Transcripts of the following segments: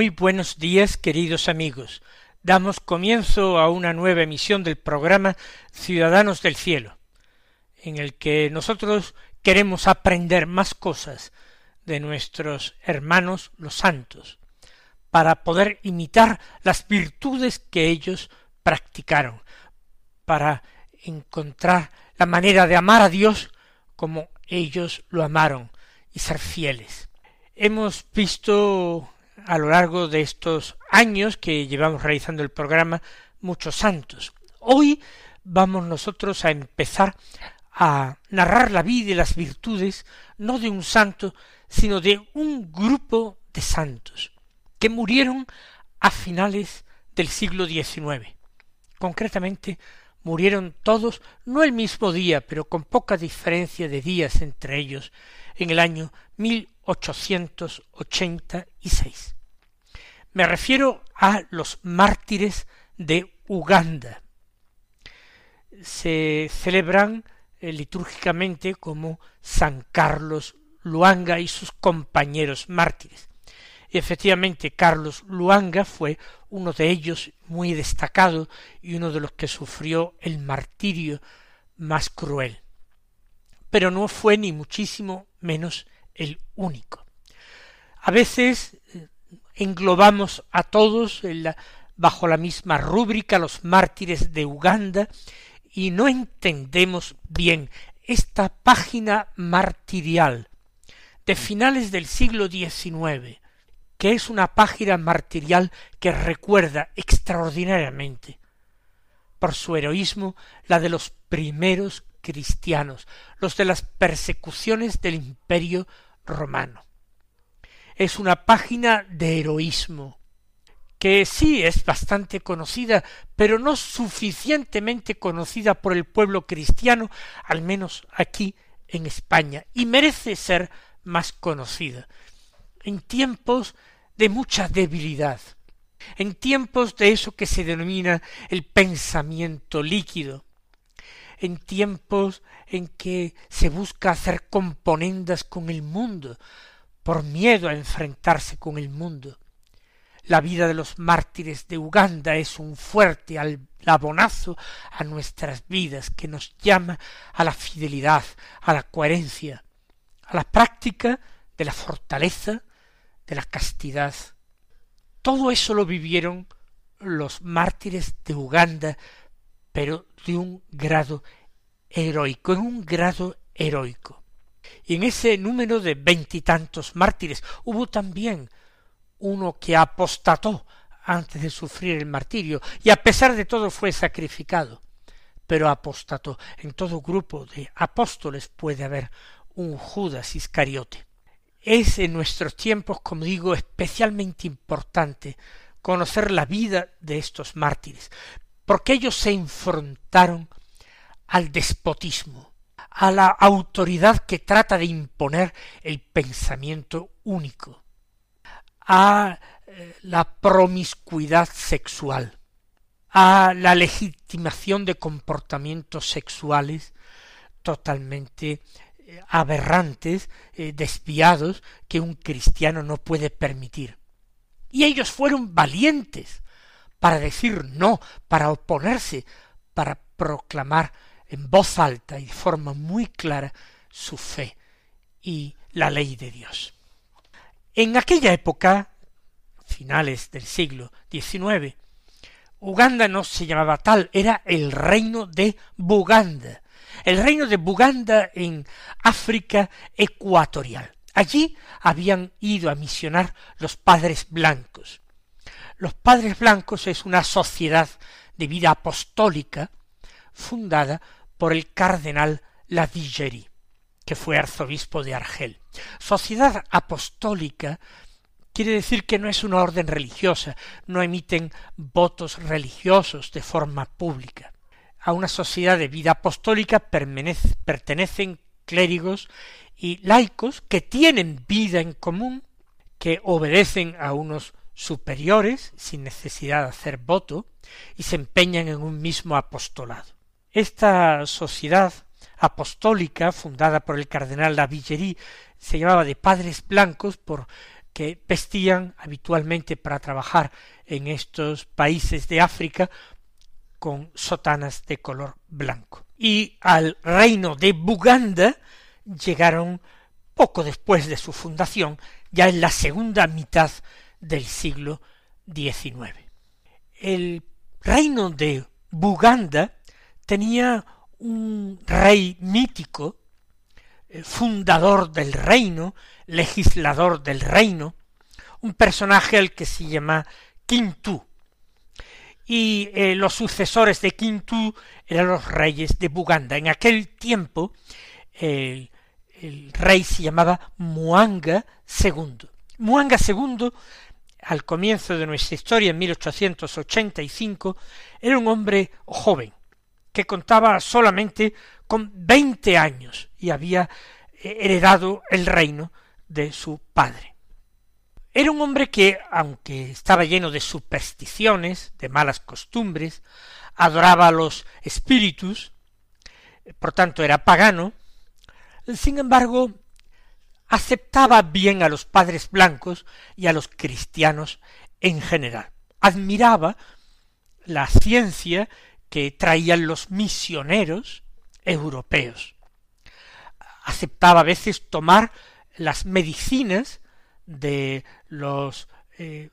Muy buenos días, queridos amigos. Damos comienzo a una nueva emisión del programa Ciudadanos del Cielo, en el que nosotros queremos aprender más cosas de nuestros hermanos los santos, para poder imitar las virtudes que ellos practicaron, para encontrar la manera de amar a Dios como ellos lo amaron y ser fieles. Hemos visto a lo largo de estos años que llevamos realizando el programa muchos santos. Hoy vamos nosotros a empezar a narrar la vida y las virtudes no de un santo, sino de un grupo de santos que murieron a finales del siglo XIX. Concretamente, murieron todos no el mismo día, pero con poca diferencia de días entre ellos, en el año 1886. Me refiero a los mártires de Uganda. Se celebran eh, litúrgicamente como San Carlos Luanga y sus compañeros mártires. Y efectivamente Carlos Luanga fue uno de ellos muy destacado y uno de los que sufrió el martirio más cruel. Pero no fue ni muchísimo menos el único. A veces eh, englobamos a todos bajo la misma rúbrica los mártires de Uganda y no entendemos bien esta página martirial de finales del siglo XIX, que es una página martirial que recuerda extraordinariamente por su heroísmo la de los primeros cristianos, los de las persecuciones del imperio romano es una página de heroísmo, que sí es bastante conocida, pero no suficientemente conocida por el pueblo cristiano, al menos aquí en España, y merece ser más conocida. En tiempos de mucha debilidad, en tiempos de eso que se denomina el pensamiento líquido, en tiempos en que se busca hacer componendas con el mundo, por miedo a enfrentarse con el mundo. La vida de los mártires de Uganda es un fuerte abonazo a nuestras vidas que nos llama a la fidelidad, a la coherencia, a la práctica de la fortaleza, de la castidad. Todo eso lo vivieron los mártires de Uganda, pero de un grado heroico, en un grado heroico. Y en ese número de veintitantos mártires hubo también uno que apostató antes de sufrir el martirio y a pesar de todo fue sacrificado. Pero apostató. En todo grupo de apóstoles puede haber un Judas Iscariote. Es en nuestros tiempos, como digo, especialmente importante conocer la vida de estos mártires, porque ellos se enfrentaron al despotismo, a la autoridad que trata de imponer el pensamiento único, a eh, la promiscuidad sexual, a la legitimación de comportamientos sexuales totalmente eh, aberrantes, eh, desviados, que un cristiano no puede permitir. Y ellos fueron valientes para decir no, para oponerse, para proclamar en voz alta y de forma muy clara su fe y la ley de Dios. En aquella época, finales del siglo XIX, Uganda no se llamaba tal, era el reino de Buganda, el reino de Buganda en África ecuatorial. Allí habían ido a misionar los padres blancos. Los padres blancos es una sociedad de vida apostólica fundada por el cardenal Lavigeri, que fue arzobispo de Argel. Sociedad apostólica quiere decir que no es una orden religiosa, no emiten votos religiosos de forma pública. A una sociedad de vida apostólica pertenecen clérigos y laicos que tienen vida en común, que obedecen a unos superiores sin necesidad de hacer voto y se empeñan en un mismo apostolado. Esta sociedad apostólica fundada por el cardenal Lavillerie se llamaba de padres blancos porque vestían habitualmente para trabajar en estos países de África con sotanas de color blanco. Y al reino de Buganda llegaron poco después de su fundación, ya en la segunda mitad del siglo XIX. El reino de Buganda tenía un rey mítico, eh, fundador del reino, legislador del reino, un personaje al que se llama Quintu. Y eh, los sucesores de Quintu eran los reyes de Buganda. En aquel tiempo el, el rey se llamaba Muanga II. Muanga II, al comienzo de nuestra historia, en 1885, era un hombre joven, que contaba solamente con veinte años y había eh, heredado el reino de su padre. Era un hombre que, aunque estaba lleno de supersticiones, de malas costumbres, adoraba a los espíritus, por tanto era pagano, sin embargo, aceptaba bien a los padres blancos y a los cristianos en general. Admiraba la ciencia que traían los misioneros europeos. Aceptaba a veces tomar las medicinas de los eh,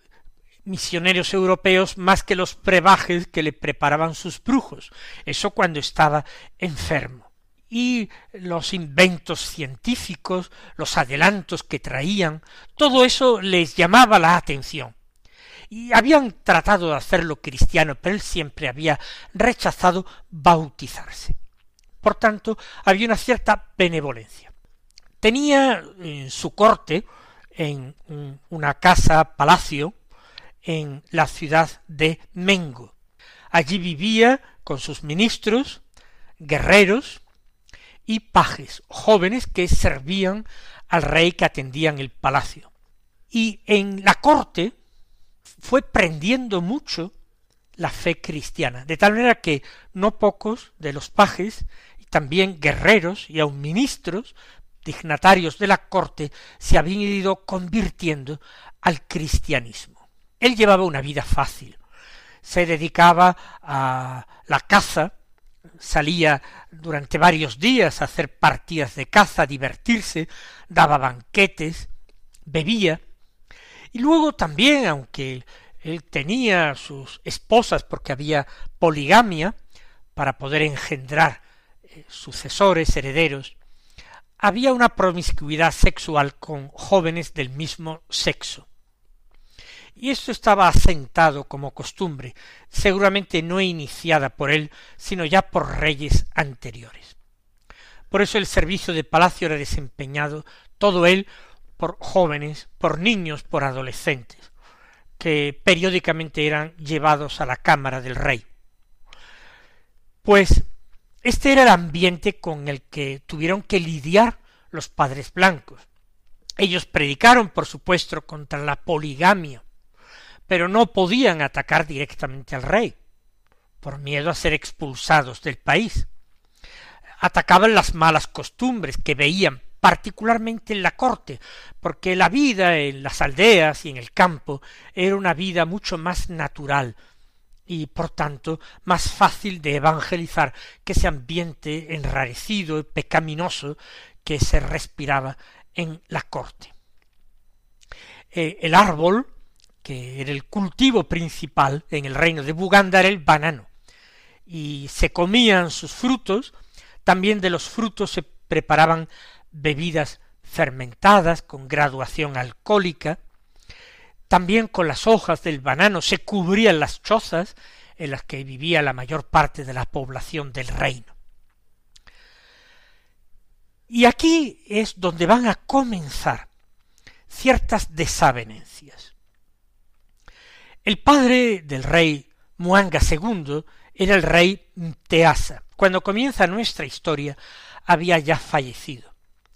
misioneros europeos más que los brebajes que le preparaban sus brujos, eso cuando estaba enfermo y los inventos científicos, los adelantos que traían, todo eso les llamaba la atención. Y habían tratado de hacerlo cristiano, pero él siempre había rechazado bautizarse. Por tanto, había una cierta benevolencia. Tenía en su corte, en una casa palacio, en la ciudad de Mengo. Allí vivía con sus ministros, guerreros, y pajes jóvenes que servían al rey que atendían el palacio. Y en la corte fue prendiendo mucho la fe cristiana, de tal manera que no pocos de los pajes, y también guerreros y aun ministros, dignatarios de la corte, se habían ido convirtiendo al cristianismo. Él llevaba una vida fácil, se dedicaba a la caza, salía durante varios días a hacer partidas de caza, divertirse, daba banquetes, bebía, y luego también, aunque él tenía sus esposas porque había poligamia para poder engendrar eh, sucesores, herederos, había una promiscuidad sexual con jóvenes del mismo sexo y esto estaba asentado como costumbre, seguramente no iniciada por él, sino ya por reyes anteriores. Por eso el servicio de palacio era desempeñado todo él por jóvenes, por niños, por adolescentes, que periódicamente eran llevados a la cámara del rey. Pues este era el ambiente con el que tuvieron que lidiar los padres blancos. Ellos predicaron, por supuesto, contra la poligamia, pero no podían atacar directamente al rey, por miedo a ser expulsados del país. Atacaban las malas costumbres que veían particularmente en la corte, porque la vida en las aldeas y en el campo era una vida mucho más natural y por tanto más fácil de evangelizar que ese ambiente enrarecido y pecaminoso que se respiraba en la corte. Eh, el árbol que era el cultivo principal en el reino de Buganda era el banano, y se comían sus frutos, también de los frutos se preparaban bebidas fermentadas con graduación alcohólica, también con las hojas del banano se cubrían las chozas en las que vivía la mayor parte de la población del reino. Y aquí es donde van a comenzar ciertas desavenencias. El padre del rey Muanga II era el rey Mteasa. Cuando comienza nuestra historia había ya fallecido.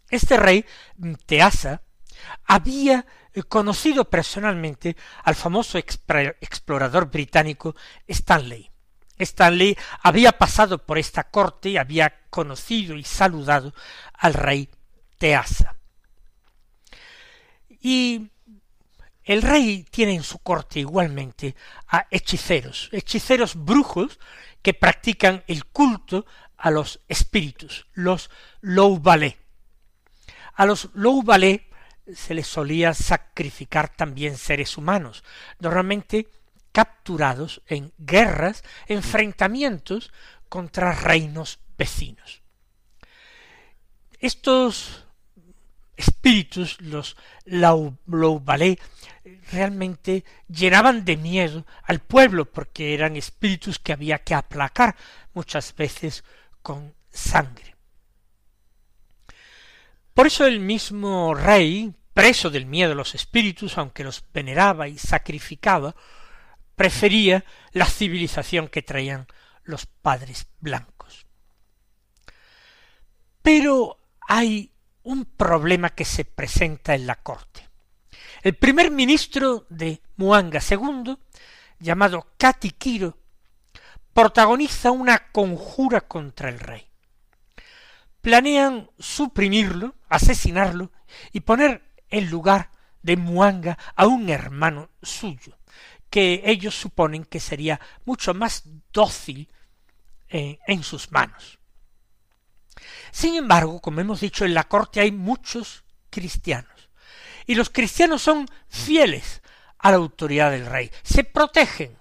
Este rey Mteasa había conocido personalmente al famoso explorador británico Stanley. Stanley había pasado por esta corte y había conocido y saludado al rey Teasa. Y el rey tiene en su corte igualmente a hechiceros, hechiceros brujos que practican el culto a los espíritus, los Loubalé. A los Loubalé se les solía sacrificar también seres humanos, normalmente capturados en guerras, enfrentamientos contra reinos vecinos. Estos espíritus, los Loubalé, realmente llenaban de miedo al pueblo porque eran espíritus que había que aplacar muchas veces con sangre. Por eso el mismo rey, preso del miedo a los espíritus, aunque los veneraba y sacrificaba, prefería la civilización que traían los padres blancos. Pero hay un problema que se presenta en la corte. El primer ministro de Muanga II, llamado Katikiro, protagoniza una conjura contra el rey. Planean suprimirlo, asesinarlo y poner en lugar de Muanga a un hermano suyo, que ellos suponen que sería mucho más dócil eh, en sus manos. Sin embargo, como hemos dicho, en la corte hay muchos cristianos, y los cristianos son fieles a la autoridad del rey, se protegen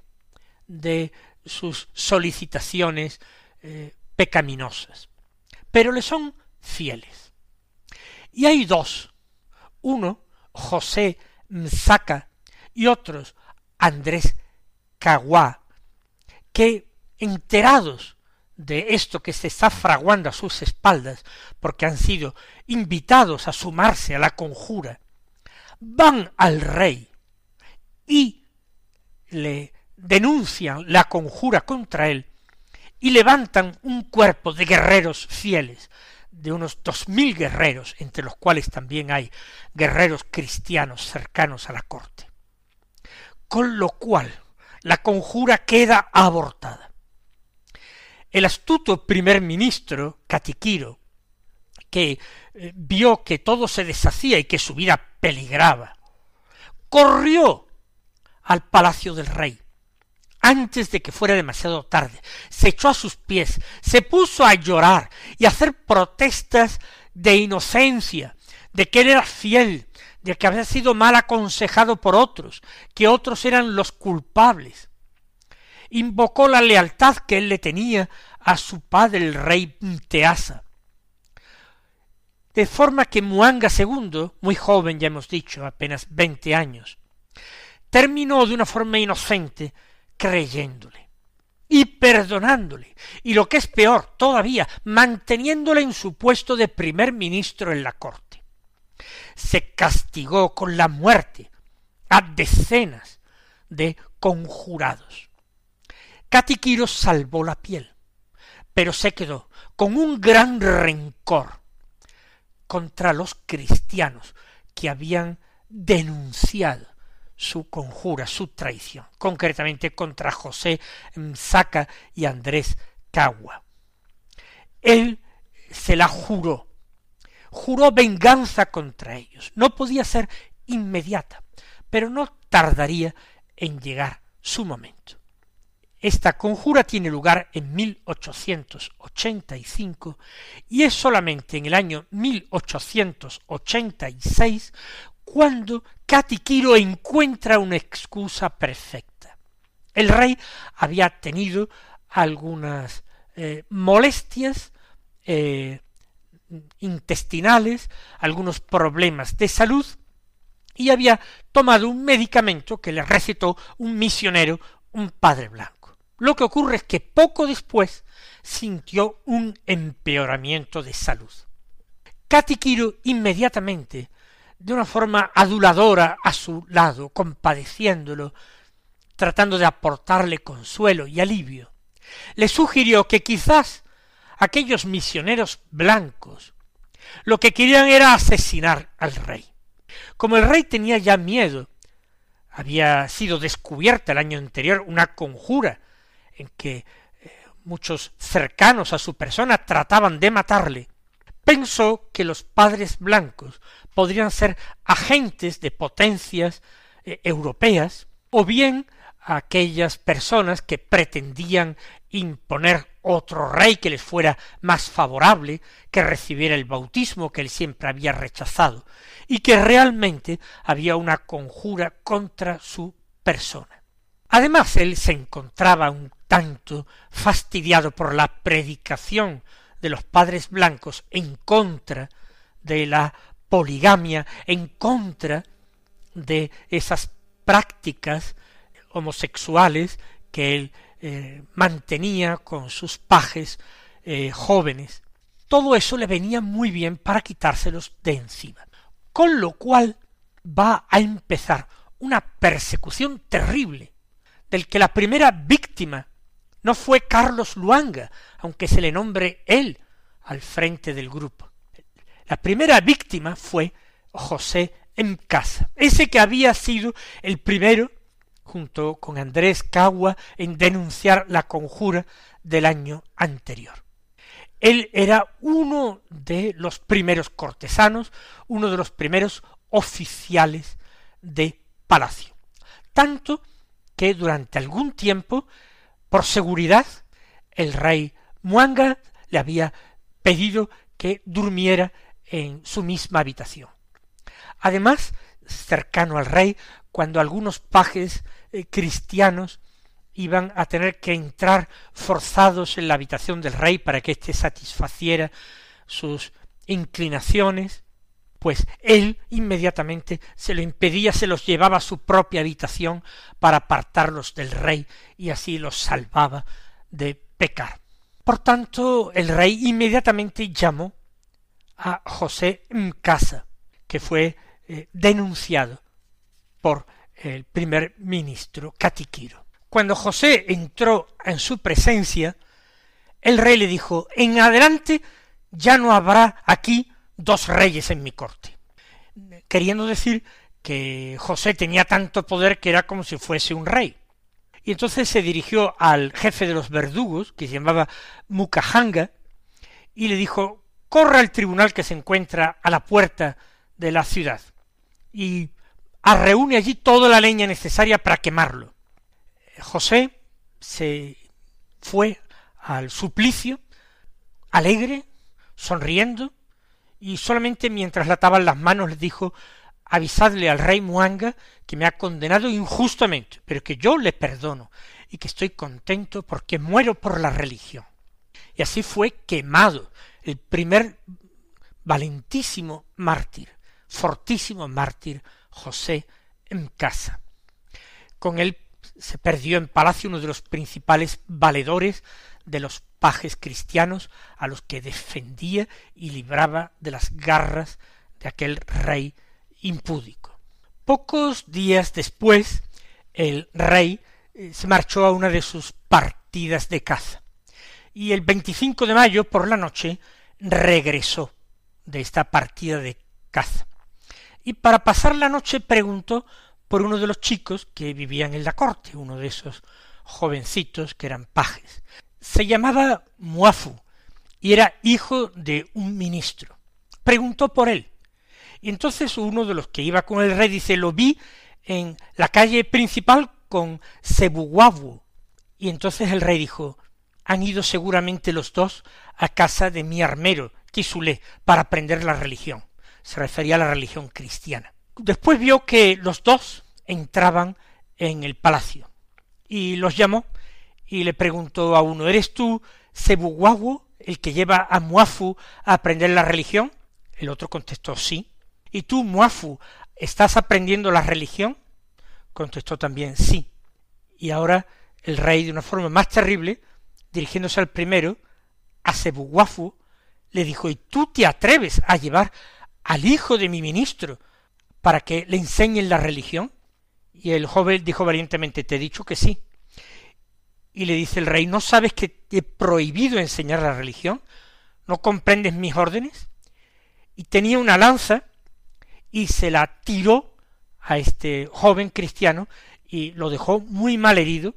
de sus solicitaciones eh, pecaminosas, pero le son fieles. Y hay dos, uno, José Mzaka, y otros, Andrés Caguá, que enterados de esto que se está fraguando a sus espaldas, porque han sido invitados a sumarse a la conjura, van al rey y le denuncian la conjura contra él y levantan un cuerpo de guerreros fieles, de unos dos mil guerreros, entre los cuales también hay guerreros cristianos cercanos a la corte. Con lo cual la conjura queda abortada. El astuto primer ministro, Catiquiro, que eh, vio que todo se deshacía y que su vida peligraba, corrió al palacio del rey antes de que fuera demasiado tarde, se echó a sus pies, se puso a llorar y a hacer protestas de inocencia, de que él era fiel, de que había sido mal aconsejado por otros, que otros eran los culpables. Invocó la lealtad que él le tenía a su padre el rey Mteasa. De forma que Muanga II, muy joven ya hemos dicho, apenas veinte años, terminó de una forma inocente creyéndole y perdonándole, y lo que es peor todavía, manteniéndole en su puesto de primer ministro en la corte. Se castigó con la muerte a decenas de conjurados. Catiquiro salvó la piel, pero se quedó con un gran rencor contra los cristianos que habían denunciado su conjura, su traición, concretamente contra José Mzaca y Andrés Cagua. Él se la juró, juró venganza contra ellos. No podía ser inmediata, pero no tardaría en llegar su momento. Esta conjura tiene lugar en 1885 y es solamente en el año 1886 cuando Katikiro encuentra una excusa perfecta. El rey había tenido algunas eh, molestias eh, intestinales, algunos problemas de salud, y había tomado un medicamento que le recetó un misionero, un padre blanco. Lo que ocurre es que poco después sintió un empeoramiento de salud. Kiro inmediatamente, de una forma aduladora a su lado, compadeciéndolo, tratando de aportarle consuelo y alivio, le sugirió que quizás aquellos misioneros blancos lo que querían era asesinar al rey. Como el rey tenía ya miedo, había sido descubierta el año anterior una conjura en que eh, muchos cercanos a su persona trataban de matarle, pensó que los padres blancos podrían ser agentes de potencias eh, europeas o bien aquellas personas que pretendían imponer otro rey que les fuera más favorable, que recibiera el bautismo que él siempre había rechazado, y que realmente había una conjura contra su persona. Además, él se encontraba un tanto fastidiado por la predicación de los padres blancos en contra de la poligamia, en contra de esas prácticas homosexuales que él eh, mantenía con sus pajes eh, jóvenes. Todo eso le venía muy bien para quitárselos de encima. Con lo cual va a empezar una persecución terrible, del que la primera víctima no fue Carlos Luanga, aunque se le nombre él al frente del grupo. La primera víctima fue José en casa, ese que había sido el primero junto con Andrés Cagua en denunciar la conjura del año anterior. Él era uno de los primeros cortesanos, uno de los primeros oficiales de palacio. Tanto que durante algún tiempo, por seguridad, el rey Muanga le había pedido que durmiera en su misma habitación. Además, cercano al rey, cuando algunos pajes eh, cristianos iban a tener que entrar forzados en la habitación del rey para que éste satisfaciera sus inclinaciones, pues él inmediatamente se lo impedía, se los llevaba a su propia habitación para apartarlos del rey y así los salvaba de pecar. Por tanto, el rey inmediatamente llamó a José Mcasa, que fue eh, denunciado por el primer ministro Catiquiro. Cuando José entró en su presencia, el rey le dijo, en adelante ya no habrá aquí dos reyes en mi corte. Queriendo decir que José tenía tanto poder que era como si fuese un rey. Y entonces se dirigió al jefe de los verdugos, que se llamaba Mukahanga, y le dijo, corra al tribunal que se encuentra a la puerta de la ciudad, y reúne allí toda la leña necesaria para quemarlo. José se fue al suplicio, alegre, sonriendo, y solamente mientras le ataban las manos le dijo avisadle al rey Muanga que me ha condenado injustamente, pero que yo le perdono y que estoy contento porque muero por la religión. Y así fue quemado el primer valentísimo mártir, fortísimo mártir José en casa. Con él se perdió en palacio uno de los principales valedores de los pajes cristianos a los que defendía y libraba de las garras de aquel rey impúdico. Pocos días después el rey eh, se marchó a una de sus partidas de caza y el 25 de mayo por la noche regresó de esta partida de caza y para pasar la noche preguntó por uno de los chicos que vivían en la corte, uno de esos jovencitos que eran pajes. Se llamaba Muafu y era hijo de un ministro. Preguntó por él. Entonces uno de los que iba con el rey dice, lo vi en la calle principal con Sebuguabu. Y entonces el rey dijo, han ido seguramente los dos a casa de mi armero, Kisulé, para aprender la religión se refería a la religión cristiana. Después vio que los dos entraban en el palacio y los llamó y le preguntó a uno, ¿eres tú Sebuguagu, el que lleva a Muafu a aprender la religión? El otro contestó sí. ¿Y tú, Muafu, estás aprendiendo la religión? Contestó también sí. Y ahora el rey, de una forma más terrible, dirigiéndose al primero, a Sebuguafu, le dijo, ¿y tú te atreves a llevar al hijo de mi ministro para que le enseñen la religión? Y el joven dijo valientemente, te he dicho que sí. Y le dice el rey, ¿no sabes que te he prohibido enseñar la religión? ¿No comprendes mis órdenes? Y tenía una lanza y se la tiró a este joven cristiano y lo dejó muy mal herido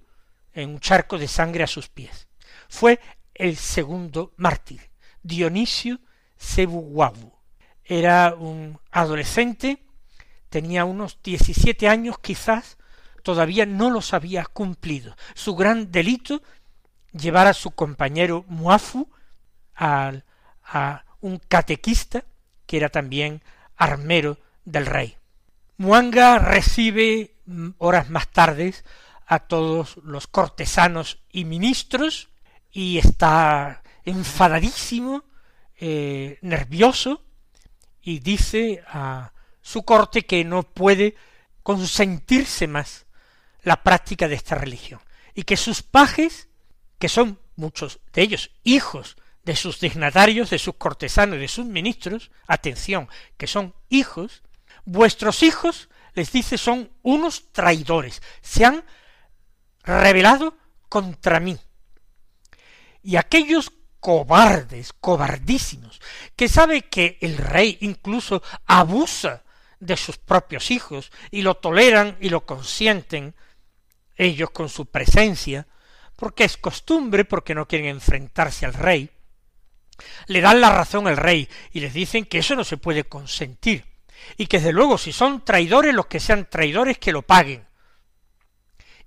en un charco de sangre a sus pies. Fue el segundo mártir, Dionisio Sebuguabu. Era un adolescente, tenía unos diecisiete años quizás, todavía no los había cumplido. Su gran delito, llevar a su compañero Muafu a, a un catequista, que era también armero del rey. Muanga recibe mm, horas más tarde a todos los cortesanos y ministros y está enfadadísimo, eh, nervioso, y dice a su corte que no puede consentirse más la práctica de esta religión, y que sus pajes, que son muchos de ellos hijos de sus dignatarios, de sus cortesanos, de sus ministros, atención, que son hijos, vuestros hijos, les dice, son unos traidores, se han rebelado contra mí. Y aquellos cobardes, cobardísimos, que sabe que el rey incluso abusa de sus propios hijos y lo toleran y lo consienten, ellos con su presencia, porque es costumbre, porque no quieren enfrentarse al rey, le dan la razón al rey y les dicen que eso no se puede consentir, y que desde luego si son traidores los que sean traidores que lo paguen,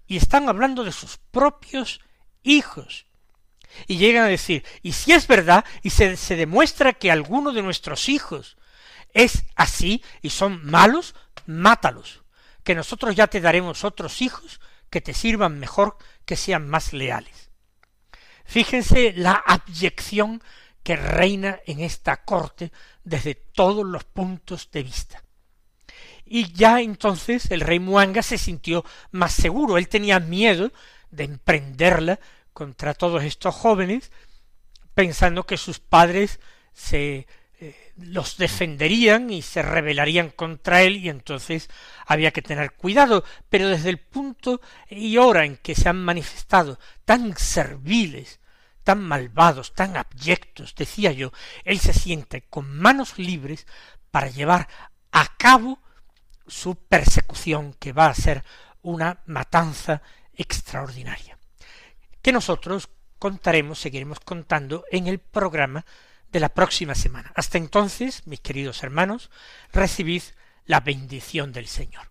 y están hablando de sus propios hijos. Y llegan a decir, y si es verdad, y se, se demuestra que alguno de nuestros hijos es así y son malos, mátalos, que nosotros ya te daremos otros hijos que te sirvan mejor, que sean más leales. Fíjense la abyección que reina en esta corte desde todos los puntos de vista y ya entonces el rey Muanga se sintió más seguro, él tenía miedo de emprenderla contra todos estos jóvenes, pensando que sus padres se los defenderían y se rebelarían contra él y entonces había que tener cuidado, pero desde el punto y hora en que se han manifestado tan serviles, tan malvados, tan abyectos, decía yo, él se siente con manos libres para llevar a cabo su persecución, que va a ser una matanza extraordinaria, que nosotros contaremos, seguiremos contando en el programa de la próxima semana. Hasta entonces, mis queridos hermanos, recibid la bendición del Señor.